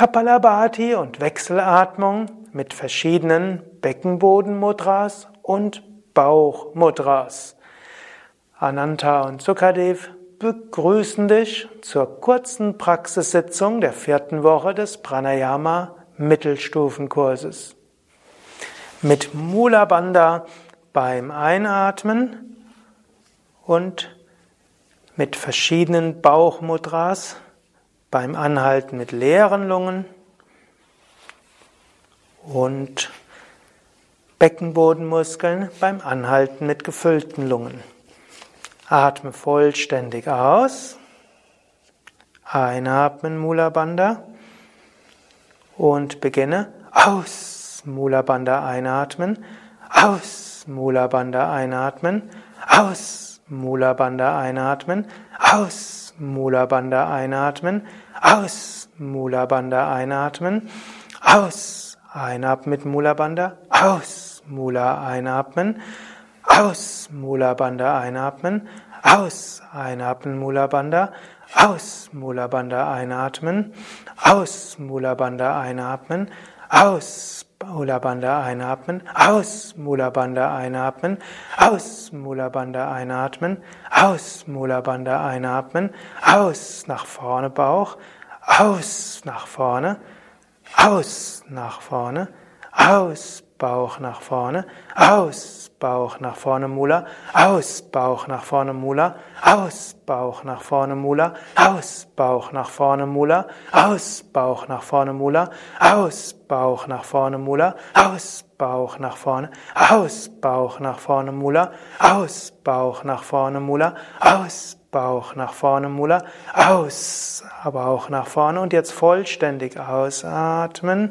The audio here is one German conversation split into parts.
Kapalabhati und Wechselatmung mit verschiedenen Beckenbodenmudras und Bauchmudras. Ananta und Sukadev begrüßen dich zur kurzen Praxissitzung der vierten Woche des Pranayama Mittelstufenkurses. Mit Mula Bandha beim Einatmen und mit verschiedenen Bauchmudras beim Anhalten mit leeren Lungen und Beckenbodenmuskeln beim Anhalten mit gefüllten Lungen. Atme vollständig aus. Einatmen Mula Bandha. Und beginne aus. Mula Bandha einatmen, aus. Mula Bandha einatmen, aus. Mula Bandha einatmen, aus. Mula Bandha einatmen, aus Mula Bandha einatmen, aus Einatmen. Mit Mula Bandha, aus Mula einatmen, aus Mula Bandha einatmen, aus einatmen Mula Bandha, aus Mula Bandha einatmen, aus Mula Bandha einatmen, aus Mula Bandha einatmen, aus Mula Bandha einatmen, aus Mula Bandha einatmen, aus Mula Bandha einatmen, aus nach vorne Bauch, aus nach vorne, aus nach vorne, aus Bauch nach vorne, aus, Bauch nach vorne, Mula, aus, Bauch nach vorne, Mula, aus, Bauch nach vorne, Mula, aus, Bauch nach vorne, Mula, aus, Bauch nach vorne, Mula, aus, Bauch nach vorne, Mula, aus, Bauch nach vorne, aus, Bauch nach vorne, Mula, aus, Bauch nach vorne, Mula, aus, Bauch nach vorne, Mula, aus, Bauch nach vorne und jetzt vollständig ausatmen.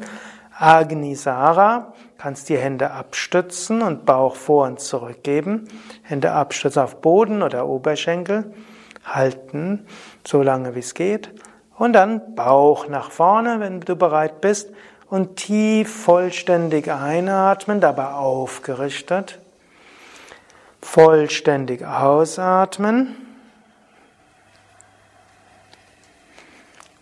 Agnisara, kannst die Hände abstützen und Bauch vor und zurück geben. Hände abstützen auf Boden oder Oberschenkel. Halten, so lange wie es geht. Und dann Bauch nach vorne, wenn du bereit bist. Und tief vollständig einatmen, dabei aufgerichtet. Vollständig ausatmen.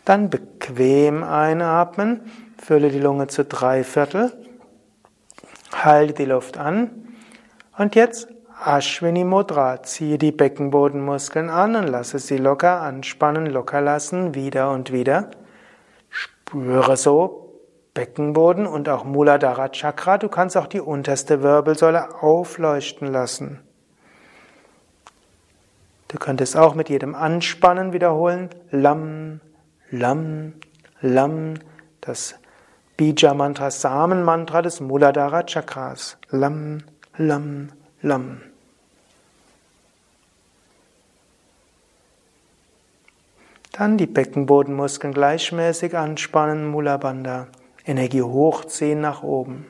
Dann bequem einatmen. Fülle die Lunge zu drei Viertel. Halte die Luft an. Und jetzt Ashwini Mudra. Ziehe die Beckenbodenmuskeln an und lasse sie locker anspannen, locker lassen, wieder und wieder. Spüre so Beckenboden und auch Muladhara Chakra. Du kannst auch die unterste Wirbelsäule aufleuchten lassen. Du könntest auch mit jedem Anspannen wiederholen. Lam, Lam, Lam. Das Bija-Mantra, Samen-Mantra des Muladhara Chakras. Lam, Lam, Lam. Dann die Beckenbodenmuskeln gleichmäßig anspannen, Mula Bandha. Energie hochziehen nach oben.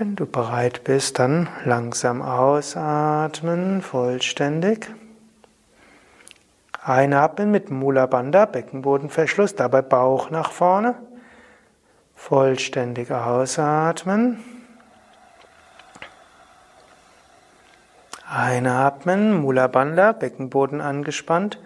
Wenn du bereit bist, dann langsam ausatmen, vollständig. Einatmen mit Mula Bandha, Beckenbodenverschluss, dabei Bauch nach vorne. Vollständig ausatmen. Einatmen, Mula Bandha, Beckenboden angespannt.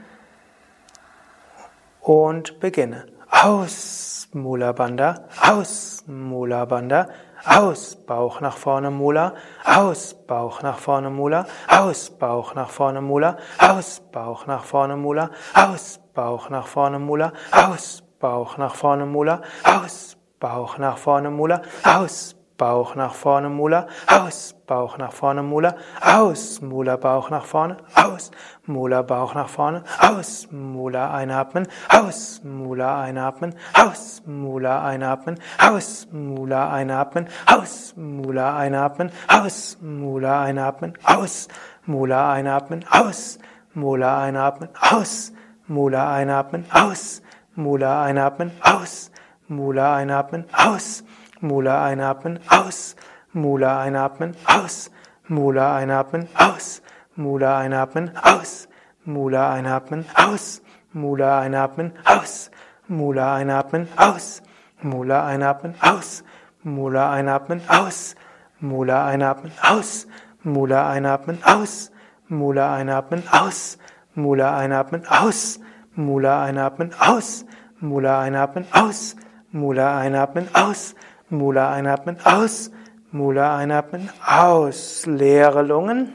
Und beginne. Aus, Mula Bandha, aus, Mula Bandha, aus, Bauch nach vorne, Mula. Aus, Bauch nach vorne, Mula. Aus, Bauch nach vorne, Mula. Aus, Bauch nach vorne, Mula. Aus, Bauch nach vorne, Mula. Aus, Bauch nach vorne, Mula. Aus, Bauch nach vorne, Mula. Aus, Bauch nach vorne, Mula, aus, Bauch nach vorne, Mula, aus, Mula, Bauch nach vorne, aus, Mula, Bauch nach vorne, aus, Mula, einatmen, aus, Mula, einatmen, aus, Mula, einatmen, aus, Mula, einatmen, aus, Mula, einatmen, aus, Mula, einatmen, aus, Mula, einatmen, aus, Mula, einatmen, aus, Mula, einatmen, aus, Mula, einatmen, aus, Mula, einatmen, aus, Mula einatmen, aus. Mula einatmen, aus. Mula einatmen, aus. Mula einatmen, aus. Mula einatmen, aus. Mula einatmen, aus. Mula einatmen, aus. Mula einatmen, aus. Mula einatmen, aus. Mula einatmen, aus. Mula einatmen, aus. Mula einatmen, aus. Mula einatmen, aus. Mula einatmen, aus. Mula einatmen, aus. Mula einatmen, aus. Mula einatmen, aus. Mula einatmen, aus. Leere Lungen.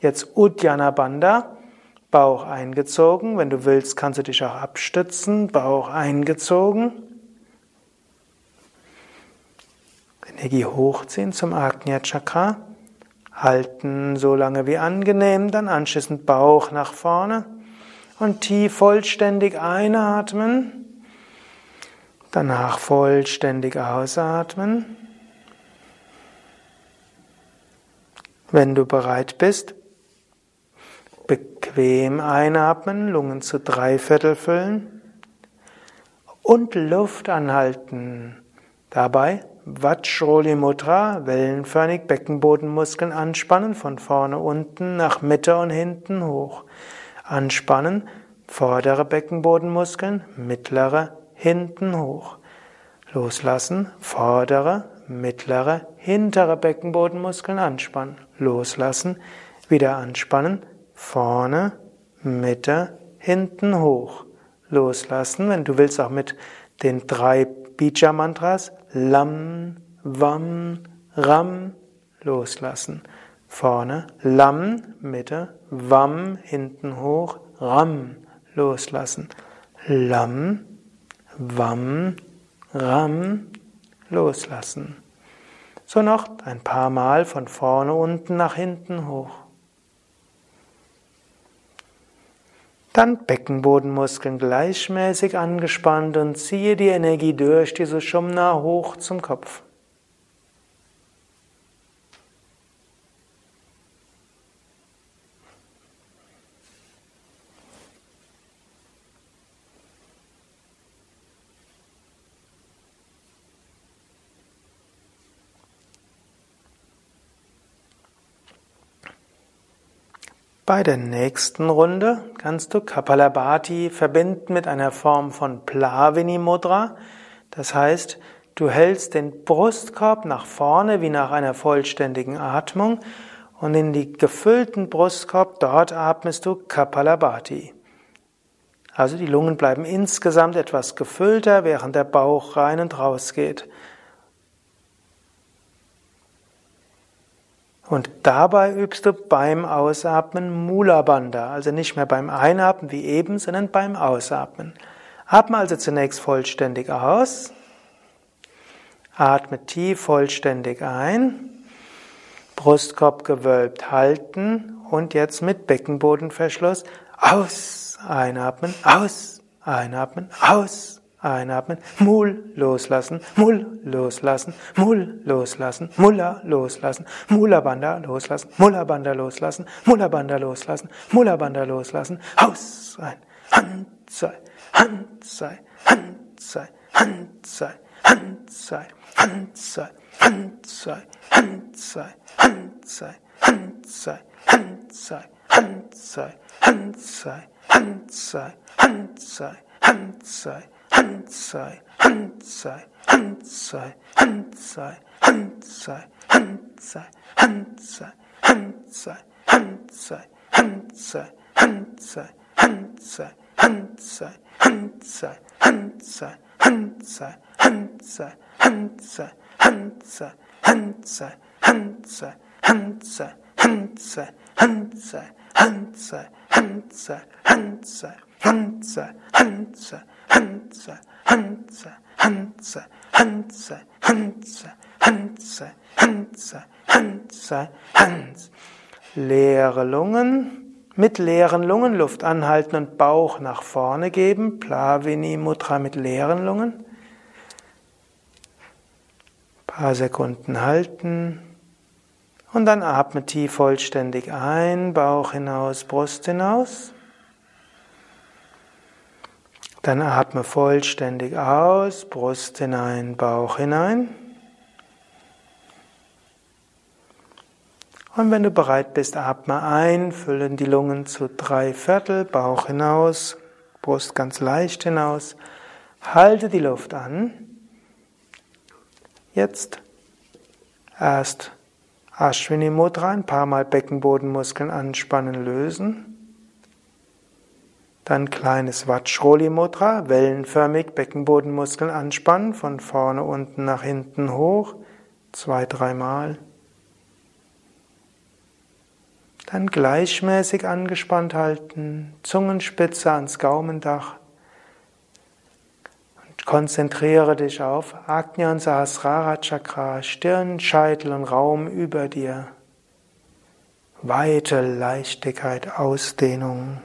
Jetzt Uddiyana Bandha. Bauch eingezogen. Wenn du willst, kannst du dich auch abstützen. Bauch eingezogen. Energie hochziehen zum Agnya Chakra. Halten so lange wie angenehm, dann anschließend Bauch nach vorne und tief vollständig einatmen. Danach vollständig ausatmen. Wenn du bereit bist, bequem einatmen, Lungen zu drei Viertel füllen und Luft anhalten. Dabei Vajroli Mudra, wellenförmig Beckenbodenmuskeln anspannen, von vorne unten nach Mitte und hinten hoch. Anspannen, vordere Beckenbodenmuskeln, mittlere, hinten hoch. Loslassen, vordere, mittlere, hintere Beckenbodenmuskeln anspannen. Loslassen, wieder anspannen, vorne, Mitte, hinten hoch. Loslassen, wenn du willst auch mit den drei Bija-Mantras Lam, Vam, Ram loslassen. Vorne Lam, Mitte, Vam, hinten hoch, Ram loslassen. Lam, Vam, Ram loslassen. So noch ein paar Mal von vorne unten nach hinten hoch. Dann Beckenbodenmuskeln gleichmäßig angespannt und ziehe die Energie durch diese Shumna hoch zum Kopf. Bei der nächsten Runde kannst du Kapalabhati verbinden mit einer Form von Plavini Mudra. Das heißt, du hältst den Brustkorb nach vorne wie nach einer vollständigen Atmung und in die gefüllten Brustkorb dort atmest du Kapalabhati. Also die Lungen bleiben insgesamt etwas gefüllter, während der Bauch rein und raus geht. Und dabei übst du beim Ausatmen Mula Bandha, also nicht mehr beim Einatmen wie eben, sondern beim Ausatmen. Atme also zunächst vollständig aus. Atme tief vollständig ein. Brustkorb gewölbt halten und jetzt mit Beckenbodenverschluss aus. Einatmen, aus. Einatmen, aus. Einatmen, Mul loslassen, Mul loslassen, Mul loslassen, Mulla loslassen, Mula Banda loslassen, Mulla Banda loslassen, Mulla Banda loslassen, Mulla Banda loslassen, Haus ein, Hand sei, Hand sei, Hand sei, Hand sei, Hand sei, Hand sei, Hand sei, Hand sei, Hand sei, Hand sei, Hand sei, Hand sei, Hand sei, Hand sei, Hand sei, Hand sei, Hand sei, Hand sei, Hand sei, Hand sei, Hand sei, Hand sei, Hand sei, Hand sei, Hand sei, Hand sei, Hand sei, Hand sei, Hand sei, Hand sei, Hand Hansa, Hansa, Hansa, Hansa, Hansa, Hansa, Hansa, Hansa, Hans. Leere Lungen, mit leeren Lungen Luft anhalten und Bauch nach vorne geben. Plavini Mudra mit leeren Lungen. Paar Sekunden halten. Und dann atme tief vollständig ein, Bauch hinaus, Brust hinaus. Dann atme vollständig aus, Brust hinein, Bauch hinein. Und wenn du bereit bist, atme ein, füllen die Lungen zu drei Viertel, Bauch hinaus, Brust ganz leicht hinaus. Halte die Luft an Jetzt erst Ashwini Mudra, ein paar Mal Beckenbodenmuskeln anspannen, lösen. Dann kleines Vajroli Mudra, wellenförmig Beckenbodenmuskeln anspannen, von vorne unten nach hinten hoch, zwei, dreimal. Dann gleichmäßig angespannt halten, Zungenspitze ans Gaumendach. Und konzentriere dich auf Agnya Sahasrara Chakra, Stirn, Scheitel und Raum über dir. Weite Leichtigkeit, Ausdehnung.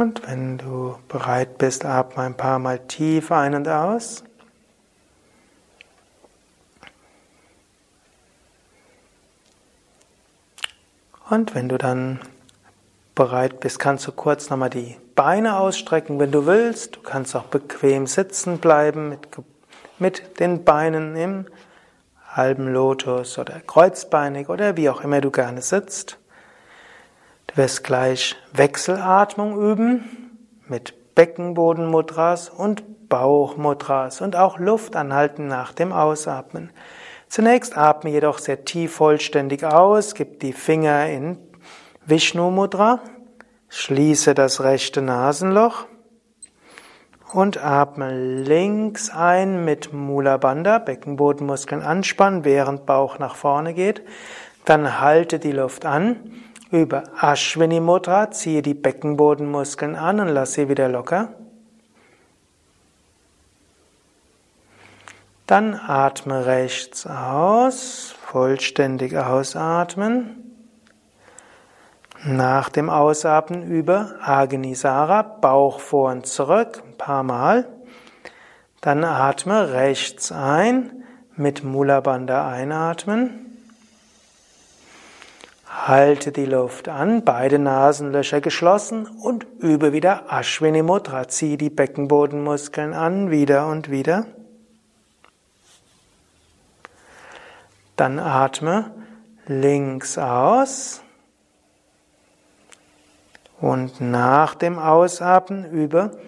Und wenn du bereit bist, atme ein paar Mal tief ein und aus. Und wenn du dann bereit bist, kannst du kurz nochmal die Beine ausstrecken, wenn du willst. Du kannst auch bequem sitzen bleiben mit, mit den Beinen im halben Lotus oder kreuzbeinig oder wie auch immer du gerne sitzt. Du wirst gleich Wechselatmung üben mit Beckenbodenmudras und Bauchmudras und auch Luft anhalten nach dem Ausatmen. Zunächst atme jedoch sehr tief vollständig aus, gib die Finger in Vishnu Mudra, schließe das rechte Nasenloch und atme links ein mit Mula Bandha, Beckenbodenmuskeln anspannen, während Bauch nach vorne geht. Dann halte die Luft an über Ashwini Mudra ziehe die Beckenbodenmuskeln an und lass sie wieder locker. Dann atme rechts aus, vollständig ausatmen. Nach dem Ausatmen über Agnisara, Bauch vor und zurück, ein paar Mal. Dann atme rechts ein, mit Mula Bandha einatmen. Halte die Luft an, beide Nasenlöcher geschlossen und übe wieder Ashwini Mudra. Zieh die Beckenbodenmuskeln an, wieder und wieder. Dann atme links aus und nach dem Ausatmen übe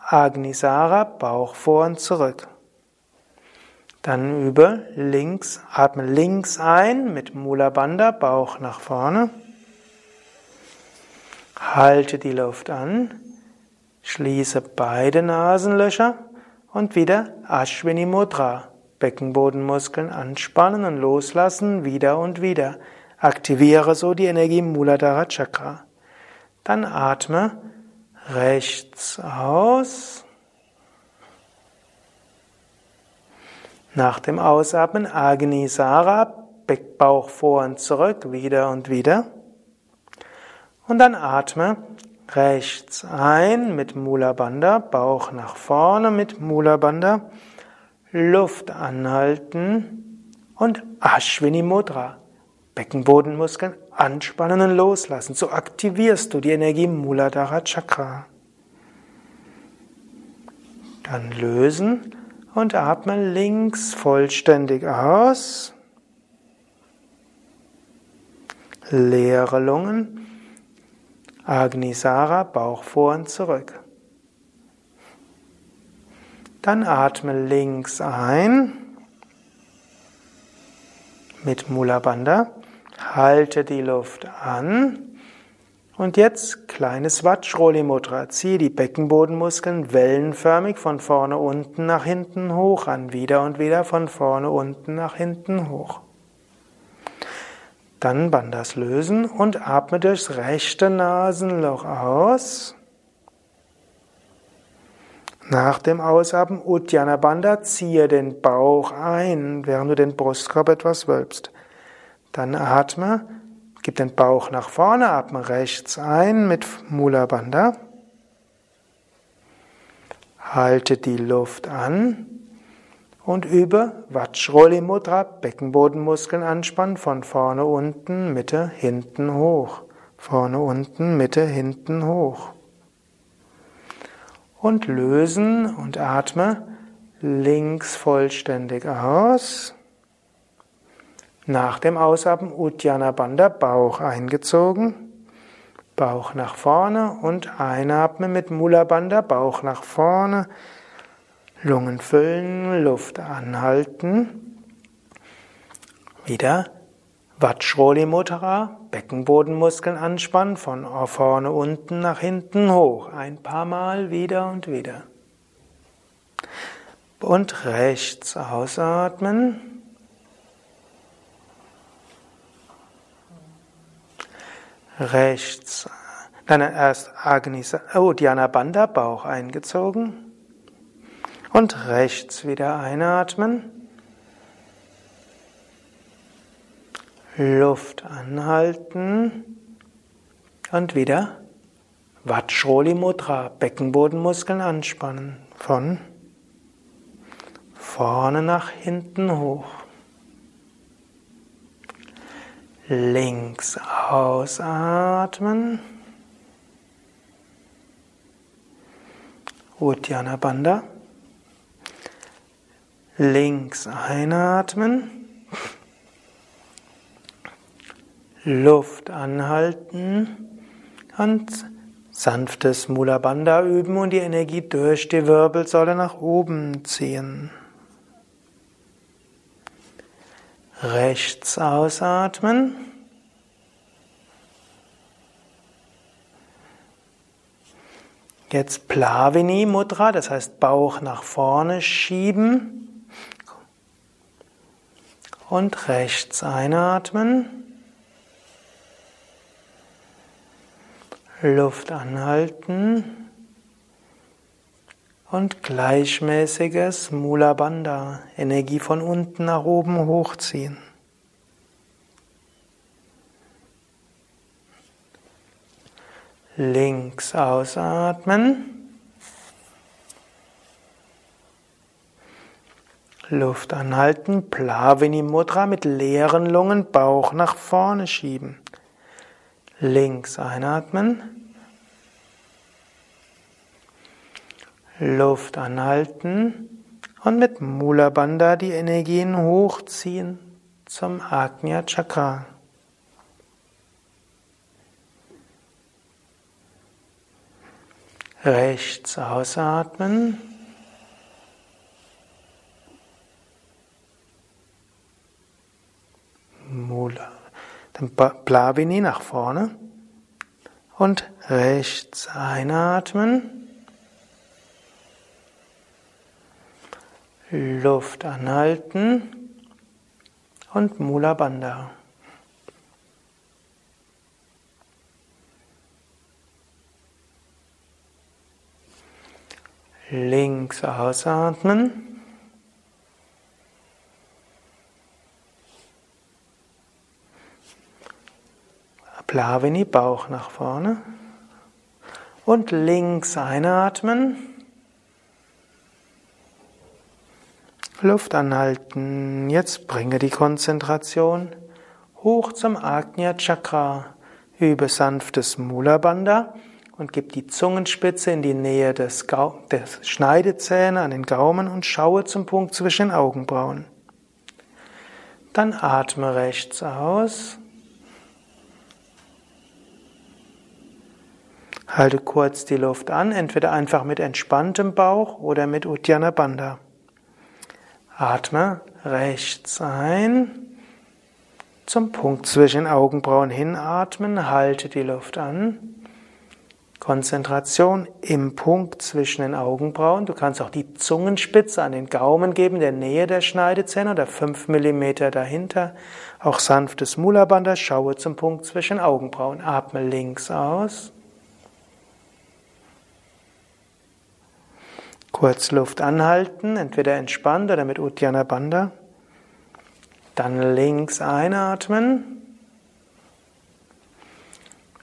Agnisara, Bauch vor und zurück. Dann über links, atme links ein mit Mula Bandha, Bauch nach vorne. Halte die Luft an, schließe beide Nasenlöcher und wieder Ashwini Mudra. Beckenbodenmuskeln anspannen und loslassen, wieder und wieder. Aktiviere so die Energie Muladhara Chakra. Dann atme rechts aus. Nach dem Ausatmen Agni Sara, Bauch vor und zurück, wieder und wieder. Und dann atme rechts ein mit Mula Bandha, Bauch nach vorne mit Mula Bandha, Luft anhalten und Ashwini Mudra. Beckenbodenmuskeln anspannen und loslassen. So aktivierst du die Energie Muladhara Chakra. Dann lösen und atme links vollständig aus. Leere Lungen. Agnisara, Bauch vor und zurück. Dann atme links ein mit Mula Bandha. Halte die Luft an und jetzt kleines Vajroli Mudra. Ziehe die Beckenbodenmuskeln wellenförmig von vorne unten nach hinten hoch an. Wieder und wieder von vorne unten nach hinten hoch. Dann Bandas lösen und atme durchs rechte Nasenloch aus. Nach dem Ausatmen Uddiyana Bandha ziehe den Bauch ein, während du den Brustkorb etwas wölbst. Dann atme Gib den Bauch nach vorne, atme rechts ein mit Mula Bandha. Halte die Luft an, und übe Vajroli Mudra, Beckenbodenmuskeln anspannen, von vorne unten, Mitte, hinten hoch. Vorne unten, Mitte, hinten hoch. Und lösen und atme links vollständig aus. Nach dem Ausatmen Uddiyana Bandha, Bauch eingezogen, Bauch nach vorne und einatmen mit Mula Bandha, Bauch nach vorne, Lungen füllen, Luft anhalten. Wieder Vajroli Mudra, Beckenbodenmuskeln anspannen, von vorne unten nach hinten hoch. Ein paar Mal wieder und wieder. Und rechts ausatmen. Rechts. Dann erst Agnis, oh, Dhyana Bandha, Bauch eingezogen. Und rechts wieder einatmen. Luft anhalten. Und wieder Vajroli Mudra, Beckenbodenmuskeln anspannen. Von vorne nach hinten hoch. Links ausatmen. Uddiyana Bandha. Links einatmen. Luft anhalten und sanftes Mula Bandha üben und die Energie durch die Wirbelsäule nach oben ziehen. Rechts ausatmen. Jetzt Plavini Mudra, das heißt Bauch nach vorne schieben und rechts einatmen. Luft anhalten und gleichmäßiges Mula Bandha, Energie von unten nach oben hochziehen. Links ausatmen. Luft anhalten, Plavini Mudra mit leeren Lungen, Bauch nach vorne schieben. Links einatmen. Luft anhalten und mit Mula Bandha die Energien hochziehen zum Agnya Chakra. Rechts ausatmen. Mula. Dann Plavini nach vorne und rechts einatmen. Luft anhalten und Mula Bandha. Links ausatmen. Plavini, Bauch nach vorne. Und links einatmen. Luft anhalten. Jetzt bringe die Konzentration hoch zum Agnya Chakra. Übe sanftes Mula Bandha und gib die Zungenspitze in die Nähe des, Gau des Schneidezähne an den Gaumen und schaue zum Punkt zwischen den Augenbrauen. Dann atme rechts aus. Halte kurz die Luft an, entweder einfach mit entspanntem Bauch oder mit Uddiyana Bandha. Atme rechts ein. Zum Punkt zwischen Augenbrauen hinatmen, halte die Luft an. Konzentration im Punkt zwischen den Augenbrauen. Du kannst auch die Zungenspitze an den Gaumen geben, der Nähe der Schneidezähne oder fünf Millimeter dahinter. Auch sanftes Mula Bandha, schaue zum Punkt zwischen Augenbrauen. Atme links aus. Kurz Luft anhalten, entweder entspannt oder mit Uddiyana Bandha. Dann links einatmen.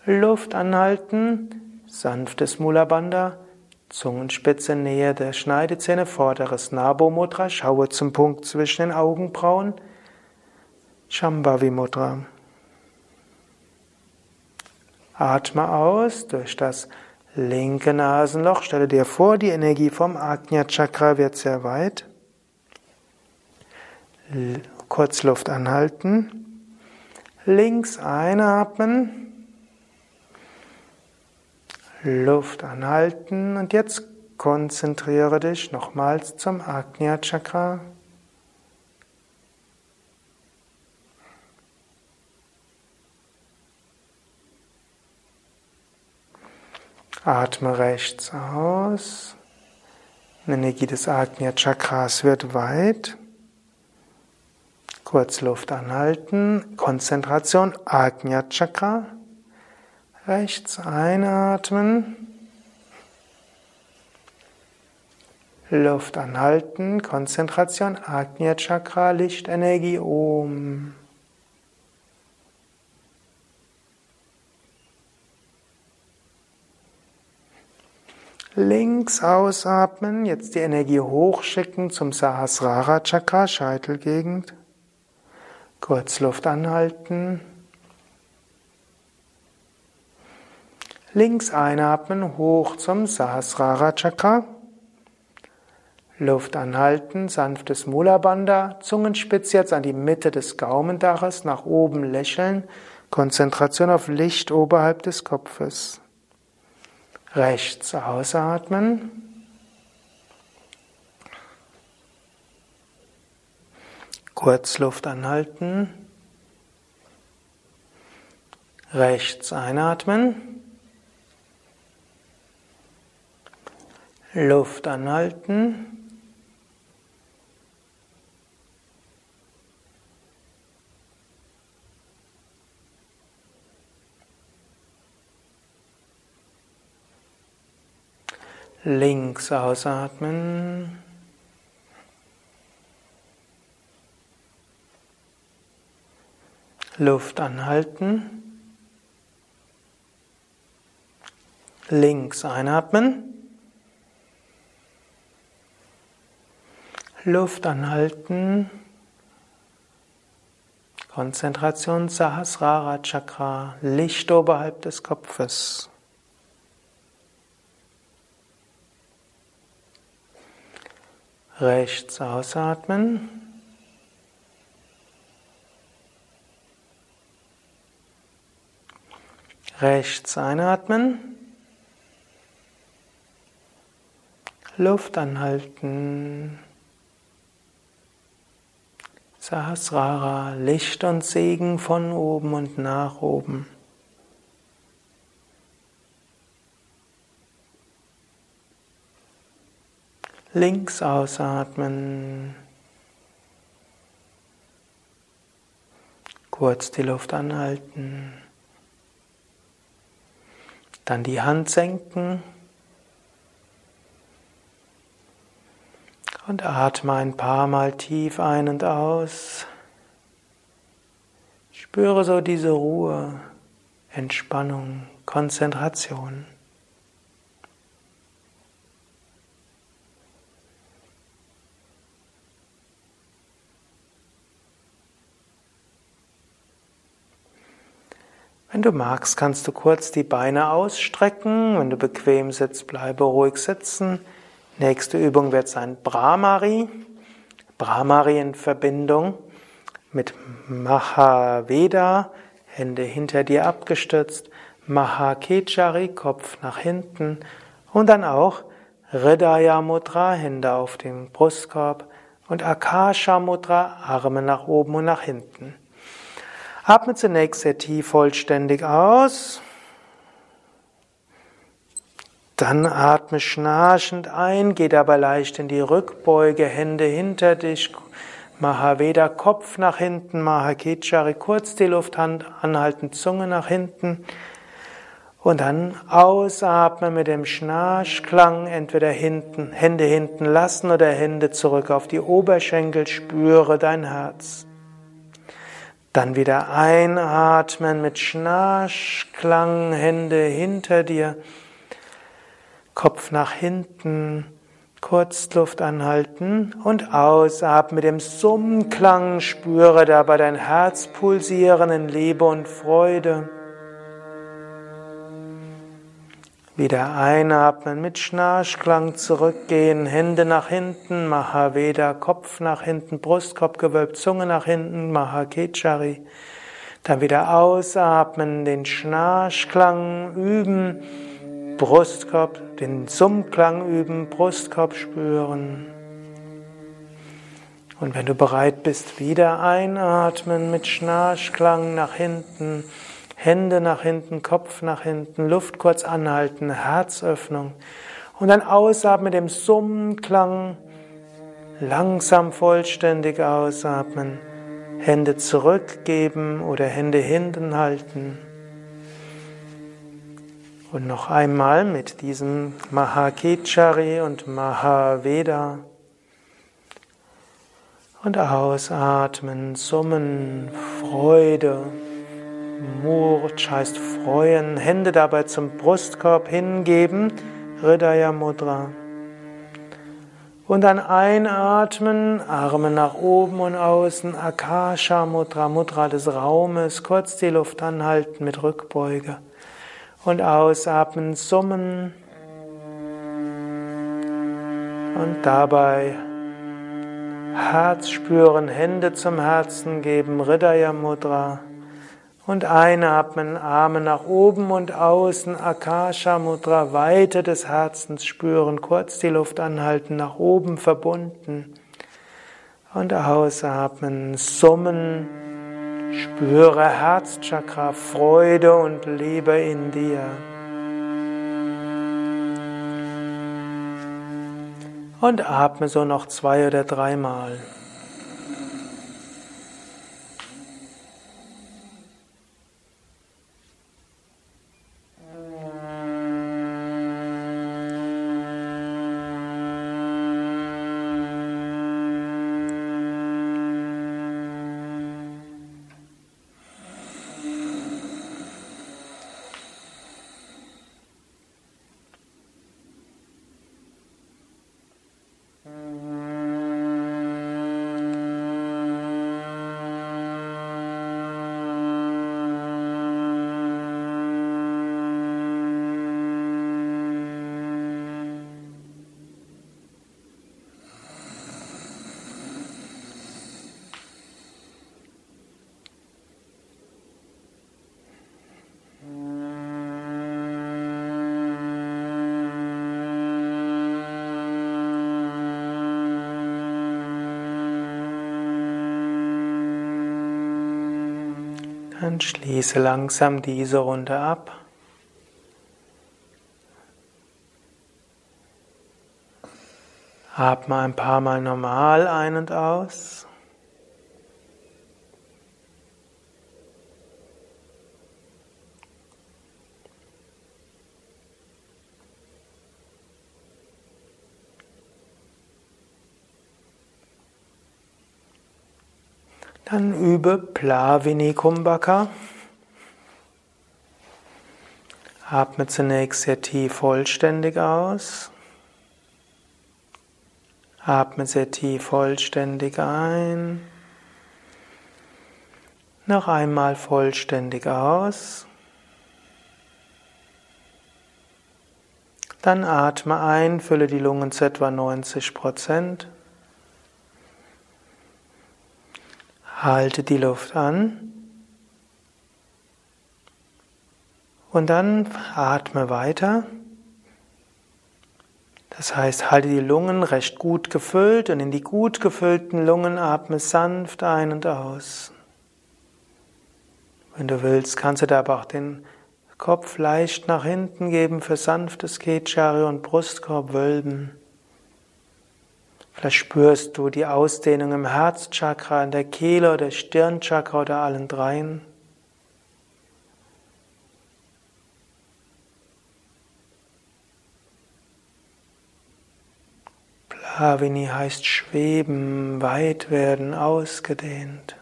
Luft anhalten, sanftes Mula Bandha. Zungenspitze Nähe der Schneidezähne, vorderes Nabo Mudra, schaue zum Punkt zwischen den Augenbrauen, Shambhavi Mudra. Atme aus durch das linke Nasenloch. Stelle dir vor, die Energie vom Ajna Chakra wird sehr weit. Kurz Luft anhalten. Links einatmen. Luft anhalten und jetzt konzentriere dich nochmals zum Ajna Chakra. Atme rechts aus. Die Energie des Ajna Chakras wird weit. Kurz Luft anhalten. Konzentration Ajna Chakra. Rechts einatmen. Luft anhalten. Konzentration Ajna Chakra. Lichtenergie Om. Links ausatmen, jetzt die Energie hochschicken zum Sahasrara Chakra, Scheitelgegend. Kurz Luft anhalten. Links einatmen, hoch zum Sahasrara Chakra. Luft anhalten, sanftes Mula Bandha, Zungenspitz jetzt an die Mitte des Gaumendaches, nach oben lächeln, Konzentration auf Licht oberhalb des Kopfes. Rechts ausatmen. Kurz Luft anhalten. Rechts einatmen. Luft anhalten. Links ausatmen. Luft anhalten. Links einatmen. Luft anhalten. Konzentration Sahasrara Chakra, Licht oberhalb des Kopfes. Rechts ausatmen. Rechts einatmen. Luft anhalten. Sahasrara, Licht und Segen von oben und nach oben. Links ausatmen. Kurz die Luft anhalten. Dann die Hand senken. Und atme ein paar Mal tief ein und aus. Spüre so diese Ruhe, Entspannung, Konzentration. Wenn du magst, kannst du kurz die Beine ausstrecken. Wenn du bequem sitzt, bleibe ruhig sitzen. Nächste Übung wird sein Brahmari. Brahmari in Verbindung mit Mahaveda, Hände hinter dir abgestützt, Mahakechari, Kopf nach hinten und dann auch Hridaya Mudra, Hände auf dem Brustkorb und Akasha Mudra, Arme nach oben und nach hinten. Atme zunächst sehr tief vollständig aus. Dann atme schnarchend ein, geh dabei leicht in die Rückbeuge, Hände hinter dich, Mahaveda, Kopf nach hinten, Mahakechari, kurz die Luft anhalten, Zunge nach hinten. Und dann ausatmen mit dem Schnarchklang, entweder hinten, Hände hinten lassen oder Hände zurück auf die Oberschenkel, spüre dein Herz. Dann wieder einatmen mit Schnarchklang, Hände hinter dir. Kopf nach hinten, kurz Luft anhalten und ausatmen mit dem Summklang. Spüre dabei dein Herz pulsieren in Liebe und Freude. Wieder einatmen, mit Schnarchklang zurückgehen, Hände nach hinten, Mahaveda, Kopf nach hinten, Brustkorb gewölbt, Zunge nach hinten, Mahakechari. Dann wieder ausatmen, den Schnarchklang üben, Brustkorb, den Summklang üben, Brustkorb spüren. Und wenn du bereit bist, wieder einatmen mit Schnarchklang nach hinten, Hände nach hinten, Kopf nach hinten, Luft kurz anhalten, Herzöffnung. Und dann ausatmen mit dem Summklang, langsam vollständig ausatmen, Hände zurückgeben oder Hände hinten halten. Und noch einmal mit diesem Mahakechari und Mahaveda. Und ausatmen, summen, Freude. Murch heißt freuen, Hände dabei zum Brustkorb hingeben, Hridaya Mudra. Und dann einatmen, Arme nach oben und außen, Akasha Mudra, Mudra des Raumes, kurz die Luft anhalten mit Rückbeuge. Und ausatmen, summen. Und dabei Herz spüren, Hände zum Herzen geben, Hridaya Mudra. Und einatmen, Arme nach oben und außen, Akasha Mudra, Weite des Herzens spüren, kurz die Luft anhalten, nach oben verbunden. Und ausatmen, summen, spüre Herzchakra, Freude und Liebe in dir. Und atme so noch zwei oder dreimal. Dann schließe langsam diese Runde ab. Atme ein paar Mal normal ein und aus. Dann übe Plavini Kumbhaka. Atme zunächst sehr tief vollständig aus. Atme sehr tief vollständig ein. Noch einmal vollständig aus. Dann atme ein, fülle die Lungen zu etwa 90 Prozent. Halte die Luft an und dann atme weiter. Das heißt, halte die Lungen recht gut gefüllt und in die gut gefüllten Lungen atme sanft ein und aus. Wenn du willst, kannst du da aber auch den Kopf leicht nach hinten geben für sanftes Kechari und Brustkorb wölben. Vielleicht spürst du die Ausdehnung im Herzchakra, in der Kehle oder Stirnchakra oder allen dreien. Plavini heißt schweben, weit werden, ausgedehnt.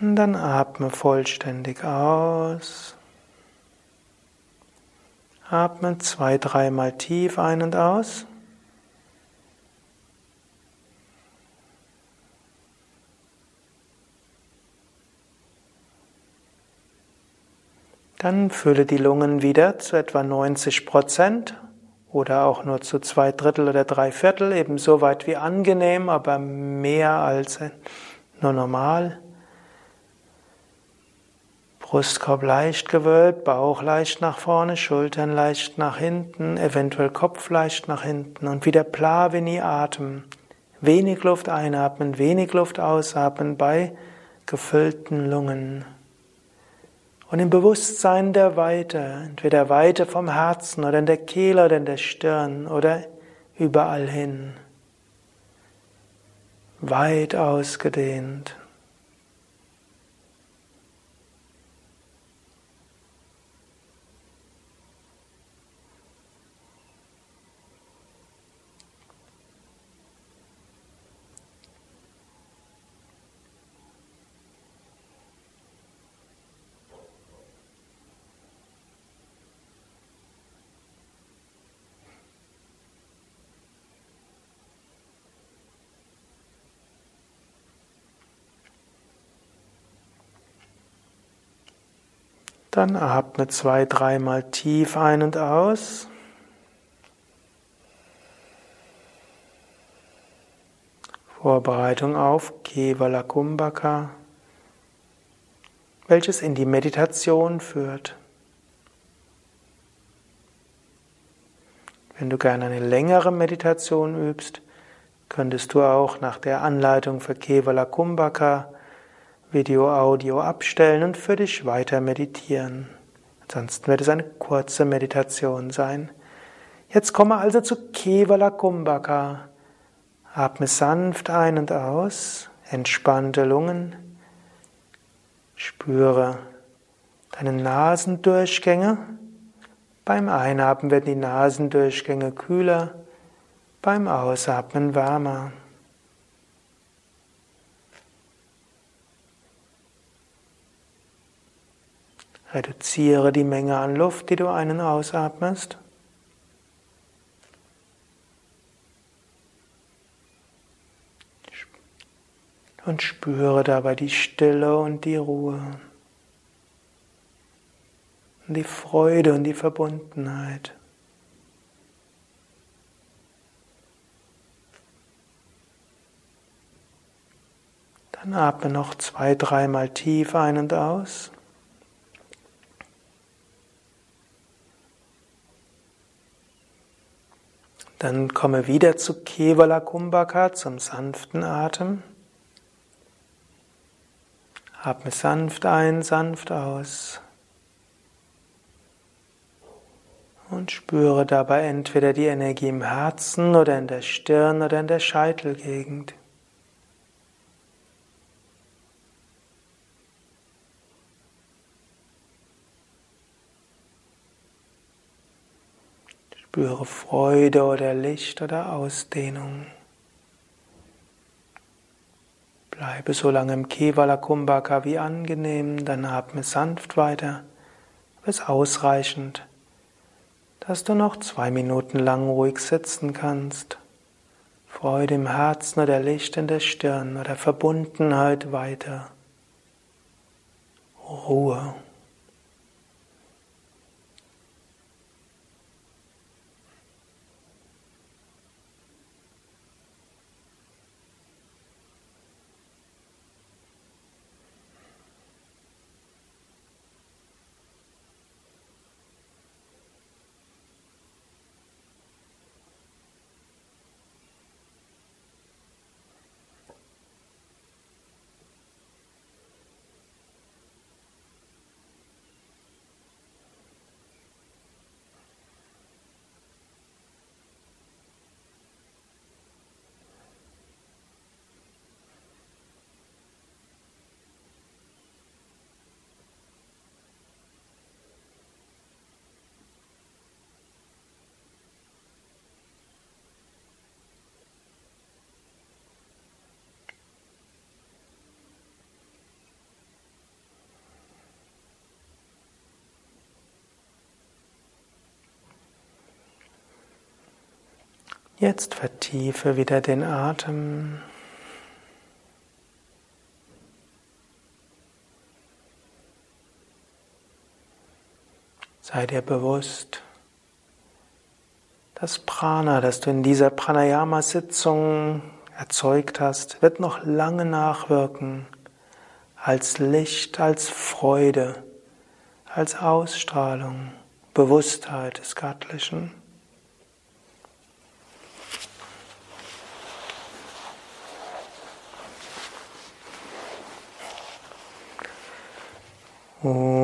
Und dann atme vollständig aus. Atme zwei, dreimal tief ein und aus. Dann fülle die Lungen wieder zu etwa 90 Prozent oder auch nur zu zwei Drittel oder drei Viertel, eben so weit wie angenehm, aber mehr als nur normal. Brustkorb leicht gewölbt, Bauch leicht nach vorne, Schultern leicht nach hinten, eventuell Kopf leicht nach hinten und wieder Plavini atmen. Wenig Luft einatmen, wenig Luft ausatmen bei gefüllten Lungen. Und im Bewusstsein der Weite, entweder Weite vom Herzen oder in der Kehle oder in der Stirn oder überall hin. Weit ausgedehnt. Dann atme zwei, dreimal tief ein und aus. Vorbereitung auf Kevala Kumbhaka, welches in die Meditation führt. Wenn du gerne eine längere Meditation übst, könntest du auch nach der Anleitung für Kevala Kumbhaka Video, Audio abstellen und für dich weiter meditieren. Ansonsten wird es eine kurze Meditation sein. Jetzt komme also zu Kevala Kumbhaka. Atme sanft ein und aus, entspannte Lungen. Spüre deine Nasendurchgänge. Beim Einatmen werden die Nasendurchgänge kühler, beim Ausatmen wärmer. Reduziere die Menge an Luft, die du einen ausatmest. Und spüre dabei die Stille und die Ruhe. Und die Freude und die Verbundenheit. Dann atme noch zwei, dreimal tief ein und aus. Dann komme wieder zu Kevala Kumbhaka, zum sanften Atem. Atme sanft ein, sanft aus. Und spüre dabei entweder die Energie im Herzen oder in der Stirn oder in der Scheitelgegend. Spüre Freude oder Licht oder Ausdehnung. Bleibe so lange im Kevala Kumbhaka wie angenehm, dann atme sanft weiter. Bis ausreichend, dass du noch zwei Minuten lang ruhig sitzen kannst. Freude im Herzen oder Licht in der Stirn oder Verbundenheit weiter. Ruhe. Jetzt vertiefe wieder den Atem. Sei dir bewusst, das Prana, das du in dieser Pranayama-Sitzung erzeugt hast, wird noch lange nachwirken als Licht, als Freude, als Ausstrahlung, Bewusstheit des Göttlichen. Oh.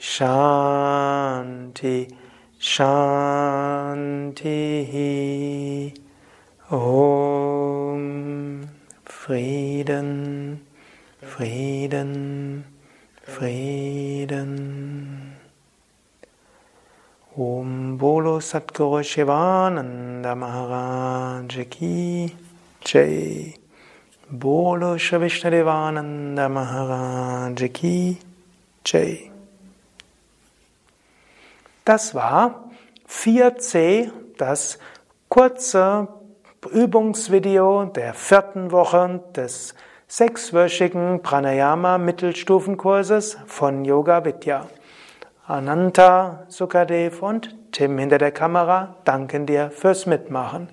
Shanti, Shanti, Om, Frieden, Frieden, Frieden. Om Bolo Satguru Shivananda Maharaj Ki Jai. Bolo Shravishnadevananda Maharaj Ki Jai. Das war 4c, das kurze Übungsvideo der vierten Woche des sechswöchigen Pranayama Mittelstufenkurses von Yoga Vidya. Ananta, Sukadev und Tim hinter der Kamera danken dir fürs Mitmachen.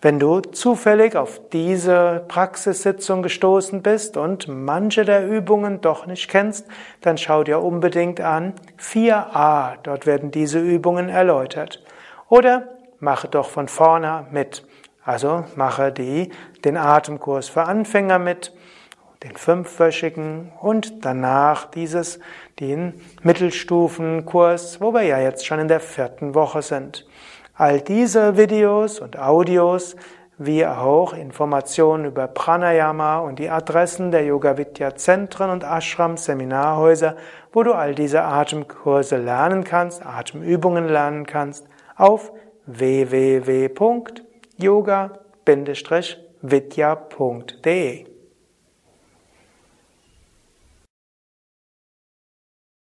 Wenn du zufällig auf diese Praxissitzung gestoßen bist und manche der Übungen doch nicht kennst, dann schau dir unbedingt an 4a, dort werden diese Übungen erläutert. Oder mache doch von vorne mit. Also mache die, den Atemkurs für Anfänger mit, den fünfwöchigen und danach dieses, den Mittelstufenkurs, wo wir ja jetzt schon in der vierten Woche sind. All diese Videos und Audios, wie auch Informationen über Pranayama und die Adressen der Yoga Vidya Zentren und Ashrams, Seminarhäuser, wo du all diese Atemkurse lernen kannst, Atemübungen lernen kannst, auf www.yoga-vidya.de